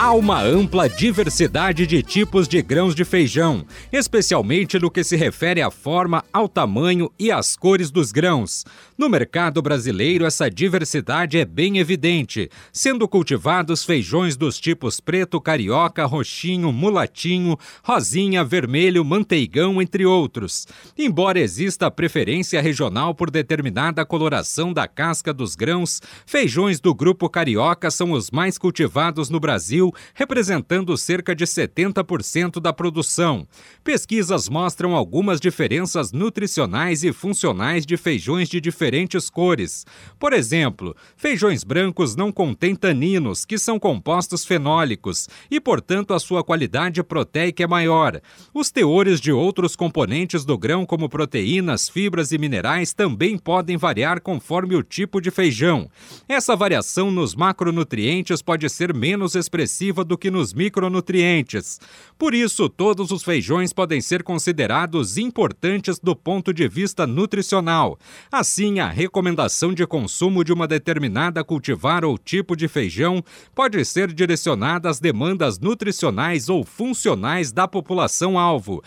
Há uma ampla diversidade de tipos de grãos de feijão, especialmente no que se refere à forma, ao tamanho e às cores dos grãos. No mercado brasileiro, essa diversidade é bem evidente, sendo cultivados feijões dos tipos preto, carioca, roxinho, mulatinho, rosinha, vermelho, manteigão, entre outros. Embora exista preferência regional por determinada coloração da casca dos grãos, feijões do grupo carioca são os mais cultivados no Brasil representando cerca de 70% da produção. Pesquisas mostram algumas diferenças nutricionais e funcionais de feijões de diferentes cores. Por exemplo, feijões brancos não contêm taninos, que são compostos fenólicos, e, portanto, a sua qualidade proteica é maior. Os teores de outros componentes do grão, como proteínas, fibras e minerais, também podem variar conforme o tipo de feijão. Essa variação nos macronutrientes pode ser menos expressiva do que nos micronutrientes. Por isso, todos os feijões podem ser considerados importantes do ponto de vista nutricional. Assim, a recomendação de consumo de uma determinada cultivar ou tipo de feijão pode ser direcionada às demandas nutricionais ou funcionais da população-alvo.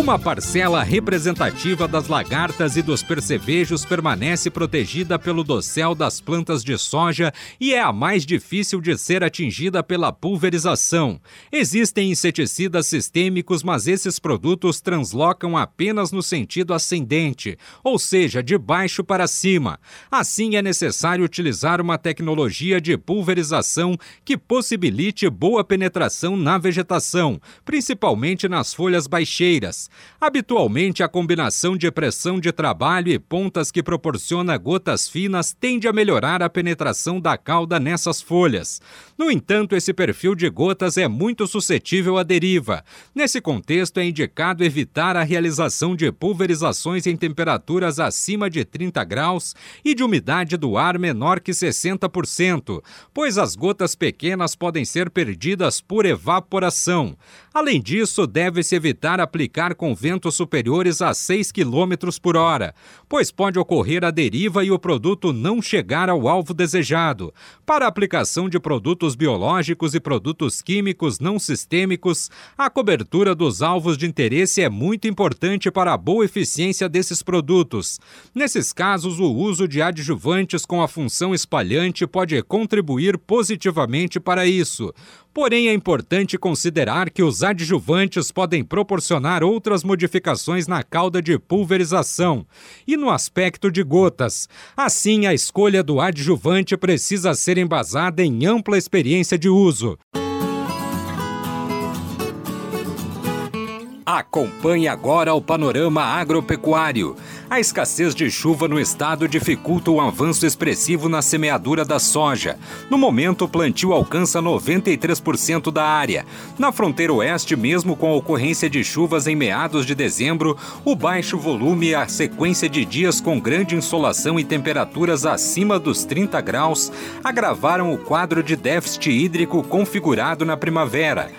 Uma parcela representativa das lagartas e dos percevejos permanece protegida pelo dossel das plantas de soja e é a mais difícil de ser atingida pela pulverização. Existem inseticidas sistêmicos, mas esses produtos translocam apenas no sentido ascendente, ou seja, de baixo para cima. Assim, é necessário utilizar uma tecnologia de pulverização que possibilite boa penetração na vegetação, principalmente nas folhas baixeiras. Habitualmente, a combinação de pressão de trabalho e pontas que proporciona gotas finas tende a melhorar a penetração da cauda nessas folhas. No entanto, esse perfil de gotas é muito suscetível à deriva. Nesse contexto, é indicado evitar a realização de pulverizações em temperaturas acima de 30 graus e de umidade do ar menor que 60%, pois as gotas pequenas podem ser perdidas por evaporação. Além disso, deve-se evitar aplicar com ventos superiores a 6 km por hora, pois pode ocorrer a deriva e o produto não chegar ao alvo desejado. Para a aplicação de produtos biológicos e produtos químicos não sistêmicos, a cobertura dos alvos de interesse é muito importante para a boa eficiência desses produtos. Nesses casos, o uso de adjuvantes com a função espalhante pode contribuir positivamente para isso. Porém, é importante considerar que os adjuvantes podem proporcionar outras modificações na cauda de pulverização e no aspecto de gotas. Assim, a escolha do adjuvante precisa ser embasada em ampla experiência de uso. Acompanhe agora o panorama agropecuário. A escassez de chuva no estado dificulta o avanço expressivo na semeadura da soja. No momento, o plantio alcança 93% da área. Na fronteira oeste, mesmo com a ocorrência de chuvas em meados de dezembro, o baixo volume e a sequência de dias com grande insolação e temperaturas acima dos 30 graus agravaram o quadro de déficit hídrico configurado na primavera.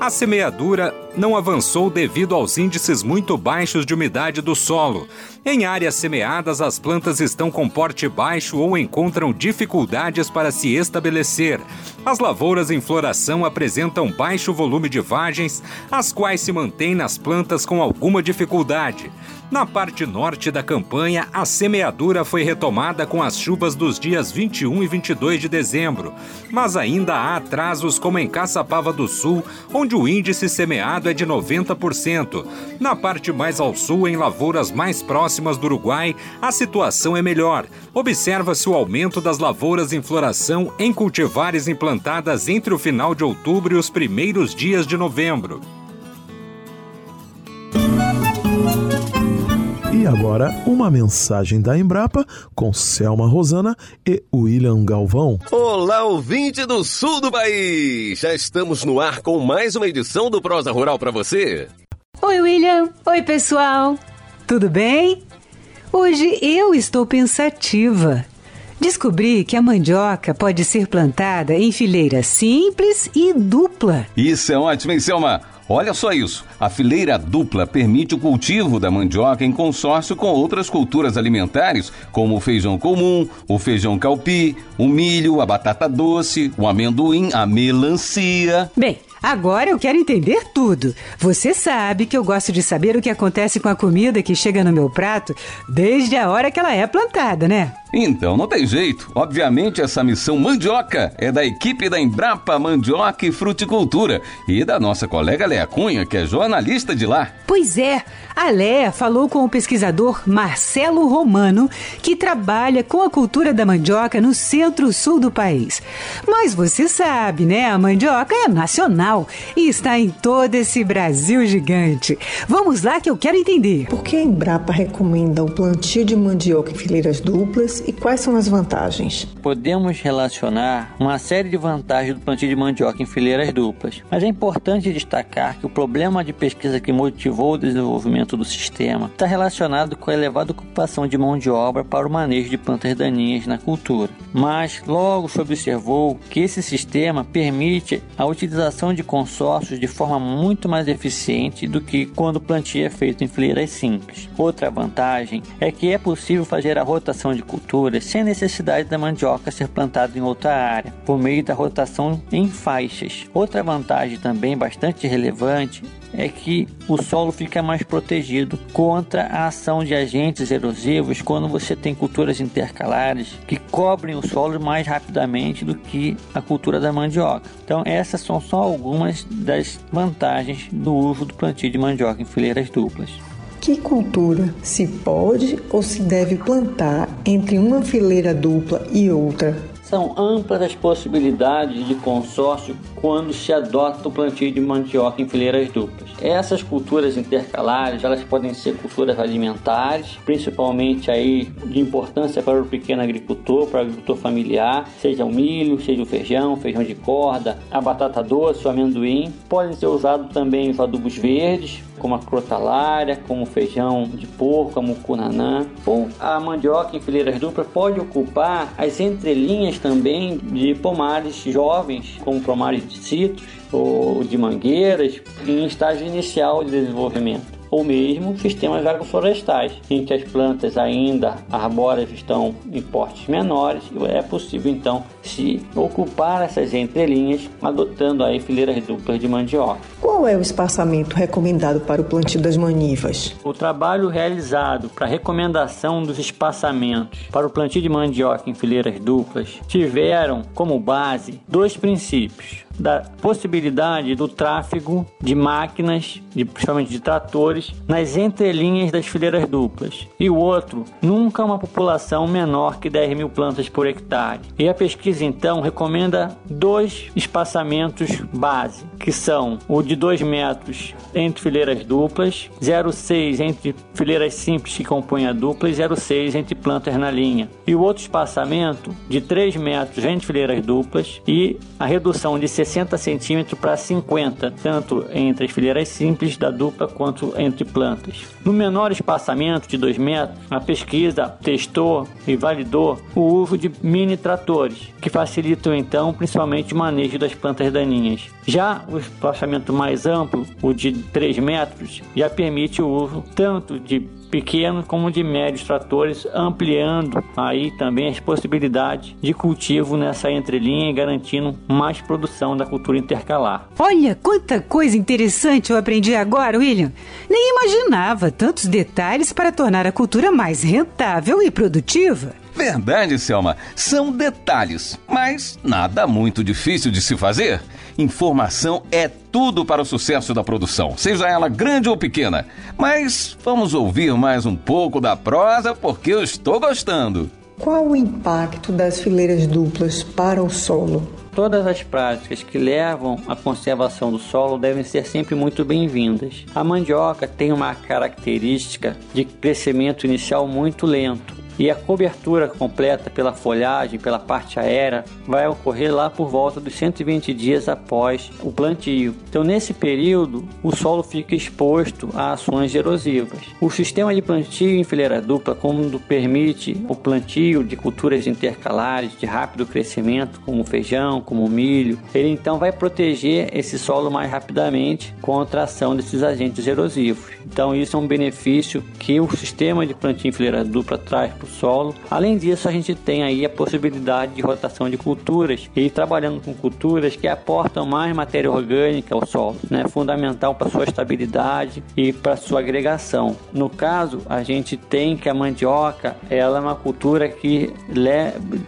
A semeadura não avançou devido aos índices muito baixos de umidade do solo. Em áreas semeadas, as plantas estão com porte baixo ou encontram dificuldades para se estabelecer. As lavouras em floração apresentam baixo volume de vagens, as quais se mantêm nas plantas com alguma dificuldade. Na parte norte da campanha, a semeadura foi retomada com as chuvas dos dias 21 e 22 de dezembro, mas ainda há atrasos como em Caçapava do Sul, onde o índice semeado é de 90%. Na parte mais ao sul, em lavouras mais próximas do Uruguai, a situação é melhor. Observa-se o aumento das lavouras em floração em cultivares implantadas entre o final de outubro e os primeiros dias de novembro. Agora, uma mensagem da Embrapa com Selma Rosana e William Galvão. Olá, ouvinte do sul do país! Já estamos no ar com mais uma edição do Prosa Rural para você. Oi, William. Oi, pessoal. Tudo bem? Hoje eu estou pensativa. Descobri que a mandioca pode ser plantada em fileira simples e dupla. Isso é ótimo, hein, Selma? Olha só isso. A fileira dupla permite o cultivo da mandioca em consórcio com outras culturas alimentares, como o feijão comum, o feijão calpi, o milho, a batata doce, o amendoim, a melancia. Bem, Agora eu quero entender tudo. Você sabe que eu gosto de saber o que acontece com a comida que chega no meu prato desde a hora que ela é plantada, né? Então não tem jeito. Obviamente essa missão mandioca é da equipe da Embrapa Mandioca e Fruticultura e da nossa colega Léa Cunha, que é jornalista de lá. Pois é, a Léa falou com o pesquisador Marcelo Romano, que trabalha com a cultura da mandioca no centro-sul do país. Mas você sabe, né? A mandioca é nacional e está em todo esse Brasil gigante. Vamos lá que eu quero entender. Por que a Embrapa recomenda o plantio de mandioca em fileiras duplas e quais são as vantagens? Podemos relacionar uma série de vantagens do plantio de mandioca em fileiras duplas, mas é importante destacar que o problema de pesquisa que motivou o desenvolvimento do sistema está relacionado com a elevada ocupação de mão de obra para o manejo de plantas daninhas na cultura. Mas logo se observou que esse sistema permite a utilização de consórcios de forma muito mais eficiente do que quando o plantio é feito em fileiras simples. Outra vantagem é que é possível fazer a rotação de culturas sem necessidade da mandioca ser plantada em outra área, por meio da rotação em faixas. Outra vantagem também bastante relevante é que o solo fica mais protegido contra a ação de agentes erosivos quando você tem culturas intercalares que cobrem o solo mais rapidamente do que a cultura da mandioca. Então, essas são só algumas das vantagens do uso do plantio de mandioca em fileiras duplas. Que cultura se pode ou se deve plantar entre uma fileira dupla e outra? São amplas as possibilidades de consórcio quando se adota o plantio de mandioca em fileiras duplas. Essas culturas intercalares, elas podem ser culturas alimentares, principalmente aí de importância para o pequeno agricultor, para o agricultor familiar, seja o milho, seja o feijão, feijão de corda, a batata doce, o amendoim. Podem ser usados também os adubos verdes, como a crotalária, como o feijão de porco, a mucunanã. Ou a mandioca em fileiras duplas pode ocupar as entrelinhas também de pomares jovens, como pomares de citros ou de mangueiras, em estágio inicial de desenvolvimento ou mesmo sistemas agroflorestais, em que as plantas ainda arbóreas estão em portes menores, é possível então se ocupar essas entrelinhas adotando aí fileiras duplas de mandioca. Qual é o espaçamento recomendado para o plantio das manivas? O trabalho realizado para recomendação dos espaçamentos para o plantio de mandioca em fileiras duplas tiveram como base dois princípios da possibilidade do tráfego de máquinas, de, principalmente de tratores, nas entrelinhas das fileiras duplas. E o outro, nunca uma população menor que 10 mil plantas por hectare. E a pesquisa então recomenda dois espaçamentos base, que são o de 2 metros entre fileiras duplas, 0,6 entre fileiras simples que compõem a dupla e 0,6 entre plantas na linha. E o outro espaçamento de 3 metros entre fileiras duplas e a redução de 60 60 centímetros para 50, tanto entre as fileiras simples da dupla quanto entre plantas. No menor espaçamento de 2 metros, a pesquisa testou e validou o uso de mini tratores, que facilitam então principalmente o manejo das plantas daninhas. Já o espaçamento mais amplo, o de 3 metros, já permite o uso tanto de pequenos como de médios tratores, ampliando aí também as possibilidades de cultivo nessa entrelinha e garantindo mais produção da cultura intercalar. Olha quanta coisa interessante eu aprendi agora, William. Nem imaginava tantos detalhes para tornar a cultura mais rentável e produtiva. Verdade, Selma. São detalhes, mas nada muito difícil de se fazer. Informação é tudo para o sucesso da produção, seja ela grande ou pequena. Mas vamos ouvir mais um pouco da prosa porque eu estou gostando. Qual o impacto das fileiras duplas para o solo? Todas as práticas que levam à conservação do solo devem ser sempre muito bem-vindas. A mandioca tem uma característica de crescimento inicial muito lento e a cobertura completa pela folhagem, pela parte aérea, vai ocorrer lá por volta dos 120 dias após o plantio. Então, nesse período, o solo fica exposto a ações erosivas. O sistema de plantio em fileira dupla, como permite o plantio de culturas intercalares de rápido crescimento, como feijão, como milho, ele então vai proteger esse solo mais rapidamente contra a ação desses agentes erosivos. Então, isso é um benefício que o sistema de plantio em fileira dupla traz para solo. Além disso, a gente tem aí a possibilidade de rotação de culturas e trabalhando com culturas que aportam mais matéria orgânica ao solo, né? Fundamental para sua estabilidade e para sua agregação. No caso, a gente tem que a mandioca, ela é uma cultura que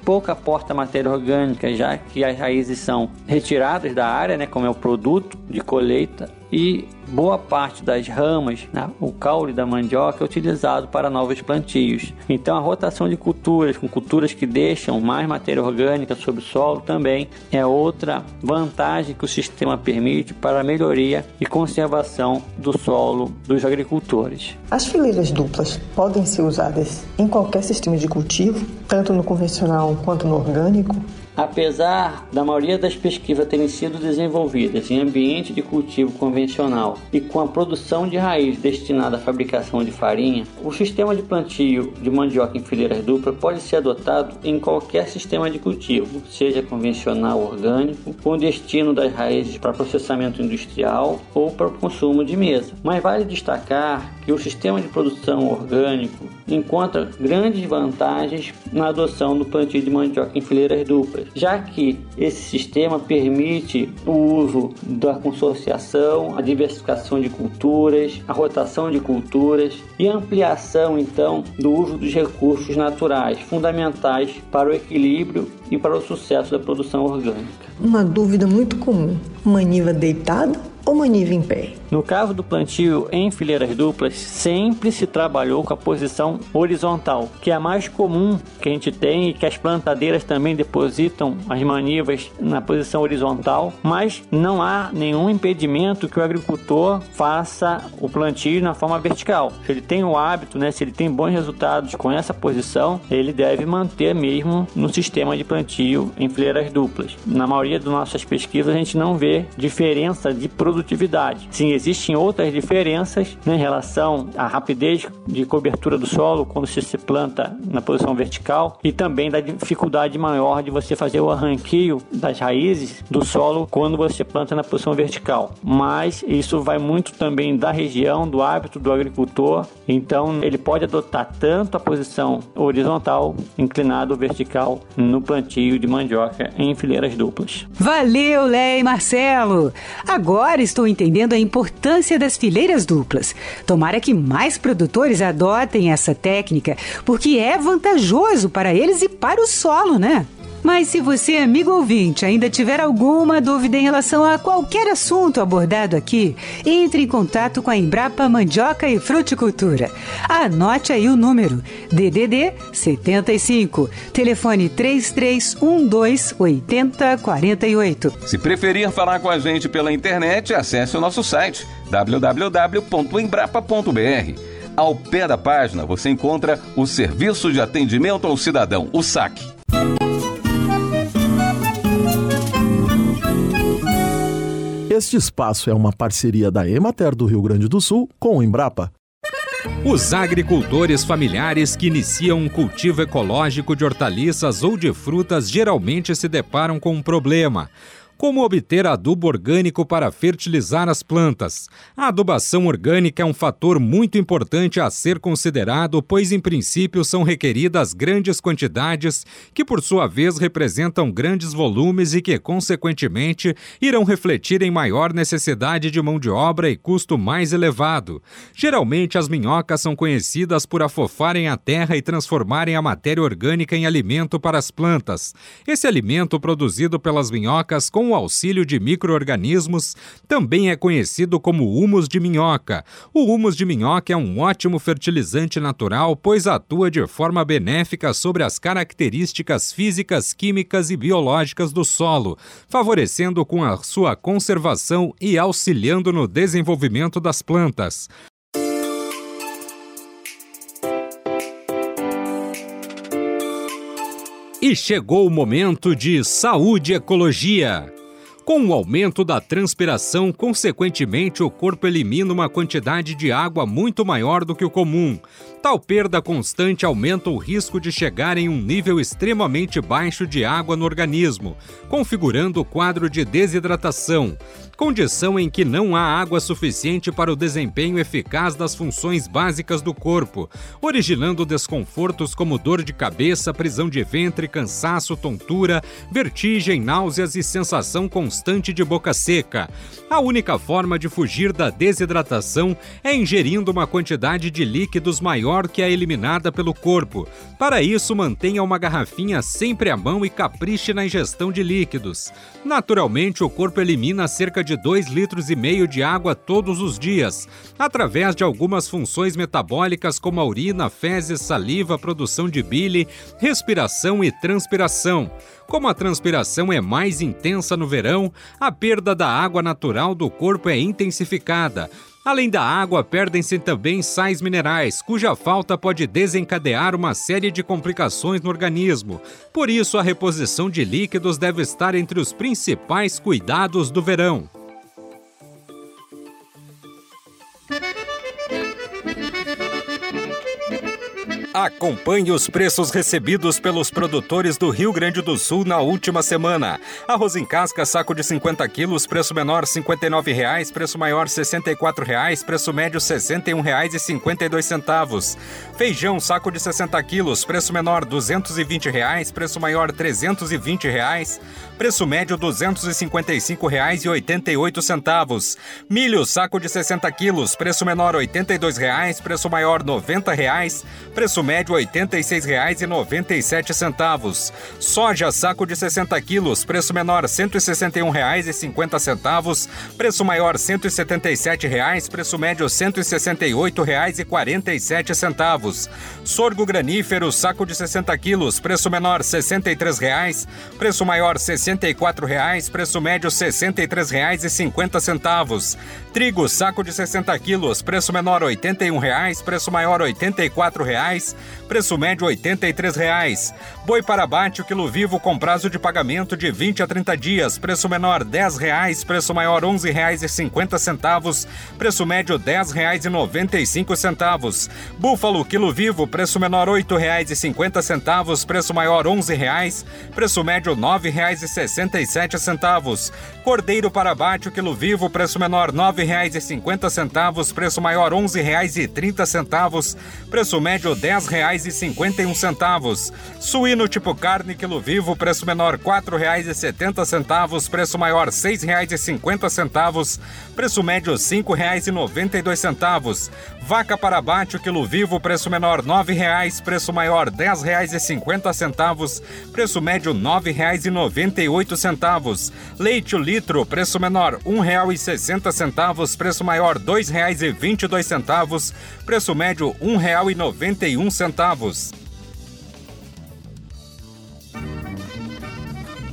pouco aporta matéria orgânica, já que as raízes são retiradas da área, né, como é o produto de colheita e boa parte das ramas, né, o caule da mandioca é utilizado para novos plantios. Então a rotação de culturas com culturas que deixam mais matéria orgânica sobre o solo também é outra vantagem que o sistema permite para a melhoria e conservação do solo dos agricultores. As fileiras duplas podem ser usadas em qualquer sistema de cultivo, tanto no convencional quanto no orgânico? Apesar da maioria das pesquisas terem sido desenvolvidas em ambiente de cultivo convencional e com a produção de raiz destinada à fabricação de farinha, o sistema de plantio de mandioca em fileiras duplas pode ser adotado em qualquer sistema de cultivo, seja convencional ou orgânico, com destino das raízes para processamento industrial ou para o consumo de mesa. Mas vale destacar que o sistema de produção orgânico encontra grandes vantagens na adoção do plantio de mandioca em fileiras duplas, já que esse sistema permite o uso da consorciação, a diversificação de culturas, a rotação de culturas e ampliação então do uso dos recursos naturais, fundamentais para o equilíbrio e para o sucesso da produção orgânica. Uma dúvida muito comum: maniva deitada ou maniva em pé? No caso do plantio em fileiras duplas, sempre se trabalhou com a posição horizontal, que é a mais comum que a gente tem e que as plantadeiras também depositam as manivas na posição horizontal, mas não há nenhum impedimento que o agricultor faça o plantio na forma vertical. Se ele tem o hábito, né, se ele tem bons resultados com essa posição, ele deve manter mesmo no sistema de plantio em fileiras duplas. Na maioria das nossas pesquisas a gente não vê diferença de produção produtividade. Sim, existem outras diferenças né, em relação à rapidez de cobertura do solo quando você se planta na posição vertical e também da dificuldade maior de você fazer o arranqueio das raízes do solo quando você planta na posição vertical. Mas isso vai muito também da região, do hábito do agricultor. Então ele pode adotar tanto a posição horizontal, inclinado ou vertical no plantio de mandioca em fileiras duplas. Valeu, e Marcelo! Agora Agora estou entendendo a importância das fileiras duplas. Tomara que mais produtores adotem essa técnica, porque é vantajoso para eles e para o solo, né? Mas se você, amigo ouvinte, ainda tiver alguma dúvida em relação a qualquer assunto abordado aqui, entre em contato com a Embrapa Mandioca e Fruticultura. Anote aí o número: DDD 75, telefone 3312 8048. Se preferir falar com a gente pela internet, acesse o nosso site www.embrapa.br. Ao pé da página você encontra o Serviço de Atendimento ao Cidadão, o SAC. Este espaço é uma parceria da Emater do Rio Grande do Sul com o Embrapa. Os agricultores familiares que iniciam um cultivo ecológico de hortaliças ou de frutas geralmente se deparam com um problema como obter adubo orgânico para fertilizar as plantas? A adubação orgânica é um fator muito importante a ser considerado, pois, em princípio, são requeridas grandes quantidades, que, por sua vez, representam grandes volumes e que, consequentemente, irão refletir em maior necessidade de mão de obra e custo mais elevado. Geralmente, as minhocas são conhecidas por afofarem a terra e transformarem a matéria orgânica em alimento para as plantas. Esse alimento produzido pelas minhocas com auxílio de micro-organismos, também é conhecido como humus de minhoca. O humus de minhoca é um ótimo fertilizante natural, pois atua de forma benéfica sobre as características físicas, químicas e biológicas do solo, favorecendo com a sua conservação e auxiliando no desenvolvimento das plantas. E chegou o momento de saúde e ecologia. Com o aumento da transpiração, consequentemente, o corpo elimina uma quantidade de água muito maior do que o comum. Tal perda constante aumenta o risco de chegar em um nível extremamente baixo de água no organismo, configurando o quadro de desidratação condição em que não há água suficiente para o desempenho eficaz das funções básicas do corpo, originando desconfortos como dor de cabeça, prisão de ventre, cansaço, tontura, vertigem, náuseas e sensação constante de boca seca. A única forma de fugir da desidratação é ingerindo uma quantidade de líquidos maior que a eliminada pelo corpo. Para isso, mantenha uma garrafinha sempre à mão e capriche na ingestão de líquidos. Naturalmente, o corpo elimina cerca de de 2 litros e meio de água todos os dias, através de algumas funções metabólicas como a urina, fezes, saliva, produção de bile, respiração e transpiração. Como a transpiração é mais intensa no verão, a perda da água natural do corpo é intensificada. Além da água, perdem-se também sais minerais, cuja falta pode desencadear uma série de complicações no organismo. Por isso, a reposição de líquidos deve estar entre os principais cuidados do verão. Acompanhe os preços recebidos pelos produtores do Rio Grande do Sul na última semana. Arroz em casca, saco de 50 quilos, preço menor R$ 59,00, preço maior R$ 64,00, preço médio R$ 61,52. Feijão, saco de 60 quilos, preço menor R$ 220,00, preço maior R$ 320,00, preço médio R$ 255,88. Milho, saco de 60 quilos, preço menor R$ 82,00, preço maior R$ 90,00, preço médio R$ 86,97. Soja saco de 60 quilos, preço menor R$ 161,50, preço maior R$ 177,00, preço médio R$ 168,47. Sorgo granífero saco de 60 quilos, preço menor R$ 63,00, preço maior R$ 64,00, preço médio R$ 63,50. Trigo saco de 60 quilos, preço menor R$ 81,00, preço maior R$ 84,00 preço médio R$ 83,00. Boi para abate, o quilo vivo com prazo de pagamento de 20 a 30 dias, preço menor R$ 10,00, preço maior R$ 11,50, preço médio R$ 10,95. Búfalo, quilo vivo, preço menor R$ 8,50, preço maior R$ 11,00, preço médio R$ 9,67. Cordeiro para abate, o quilo vivo, preço menor R$ 9,50, preço maior R$ 11,30, preço médio R$ 10,51. Suíno tipo carne quilo vivo, preço menor R$ 4,70, preço maior R$ 6,50, preço médio R$ 5,92. Vaca para abate, quilo vivo, preço menor R$ 9,00, preço maior R$ 10,50, preço médio R$ 9,98. Leite litro, preço menor R$ 1,60, preço maior R$ 2,22, preço médio R$ 1,91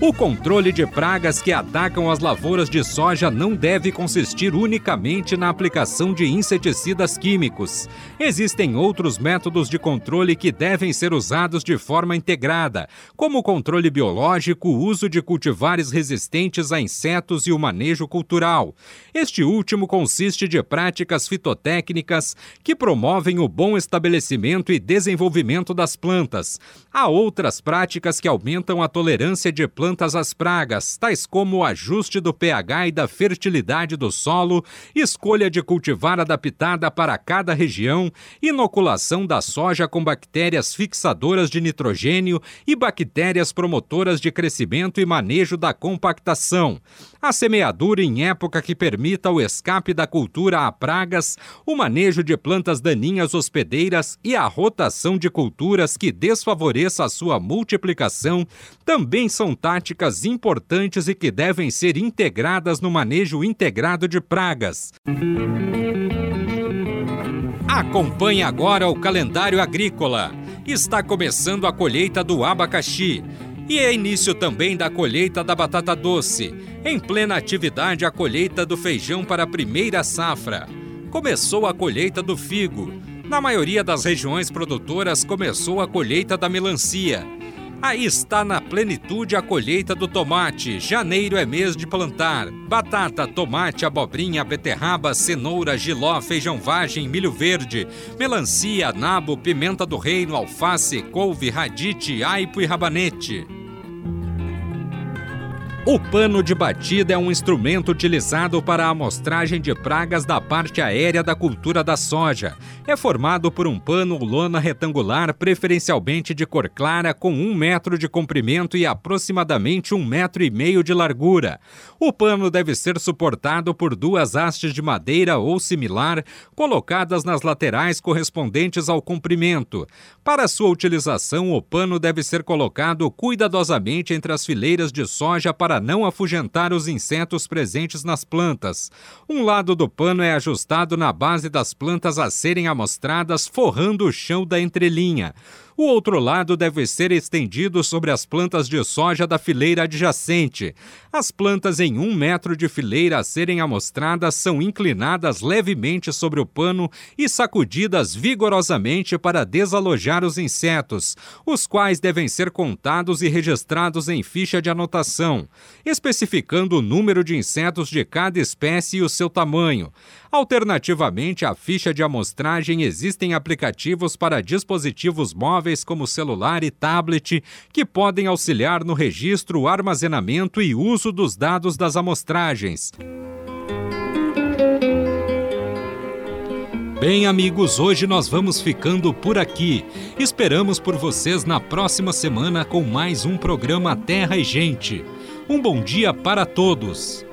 O controle de pragas que atacam as lavouras de soja não deve consistir unicamente na aplicação de inseticidas químicos. Existem outros métodos de controle que devem ser usados de forma integrada, como o controle biológico, o uso de cultivares resistentes a insetos e o manejo cultural. Este último consiste de práticas fitotécnicas que promovem o bom estabelecimento e desenvolvimento das plantas. Há outras práticas que aumentam a tolerância de plantas plantas às pragas, tais como o ajuste do pH e da fertilidade do solo, escolha de cultivar adaptada para cada região, inoculação da soja com bactérias fixadoras de nitrogênio e bactérias promotoras de crescimento e manejo da compactação, a semeadura em época que permita o escape da cultura a pragas, o manejo de plantas daninhas hospedeiras e a rotação de culturas que desfavoreça a sua multiplicação também são taxas práticas importantes e que devem ser integradas no manejo integrado de pragas. Acompanhe agora o calendário agrícola. Está começando a colheita do abacaxi e é início também da colheita da batata doce. Em plena atividade, a colheita do feijão para a primeira safra. Começou a colheita do figo. Na maioria das regiões produtoras, começou a colheita da melancia. Aí está na plenitude a colheita do tomate. Janeiro é mês de plantar. Batata, tomate, abobrinha, beterraba, cenoura, giló, feijão vagem, milho verde, melancia, nabo, pimenta do reino, alface, couve, radite, aipo e rabanete. O pano de batida é um instrumento utilizado para a amostragem de pragas da parte aérea da cultura da soja. É formado por um pano ou lona retangular, preferencialmente de cor clara, com um metro de comprimento e aproximadamente um metro e meio de largura. O pano deve ser suportado por duas hastes de madeira ou similar, colocadas nas laterais correspondentes ao comprimento. Para sua utilização, o pano deve ser colocado cuidadosamente entre as fileiras de soja para não afugentar os insetos presentes nas plantas. Um lado do pano é ajustado na base das plantas a serem amostradas, forrando o chão da entrelinha. O outro lado deve ser estendido sobre as plantas de soja da fileira adjacente. As plantas em um metro de fileira a serem amostradas são inclinadas levemente sobre o pano e sacudidas vigorosamente para desalojar os insetos, os quais devem ser contados e registrados em ficha de anotação, especificando o número de insetos de cada espécie e o seu tamanho. Alternativamente à ficha de amostragem, existem aplicativos para dispositivos móveis como celular e tablet que podem auxiliar no registro, armazenamento e uso dos dados das amostragens. Bem, amigos, hoje nós vamos ficando por aqui. Esperamos por vocês na próxima semana com mais um programa Terra e Gente. Um bom dia para todos.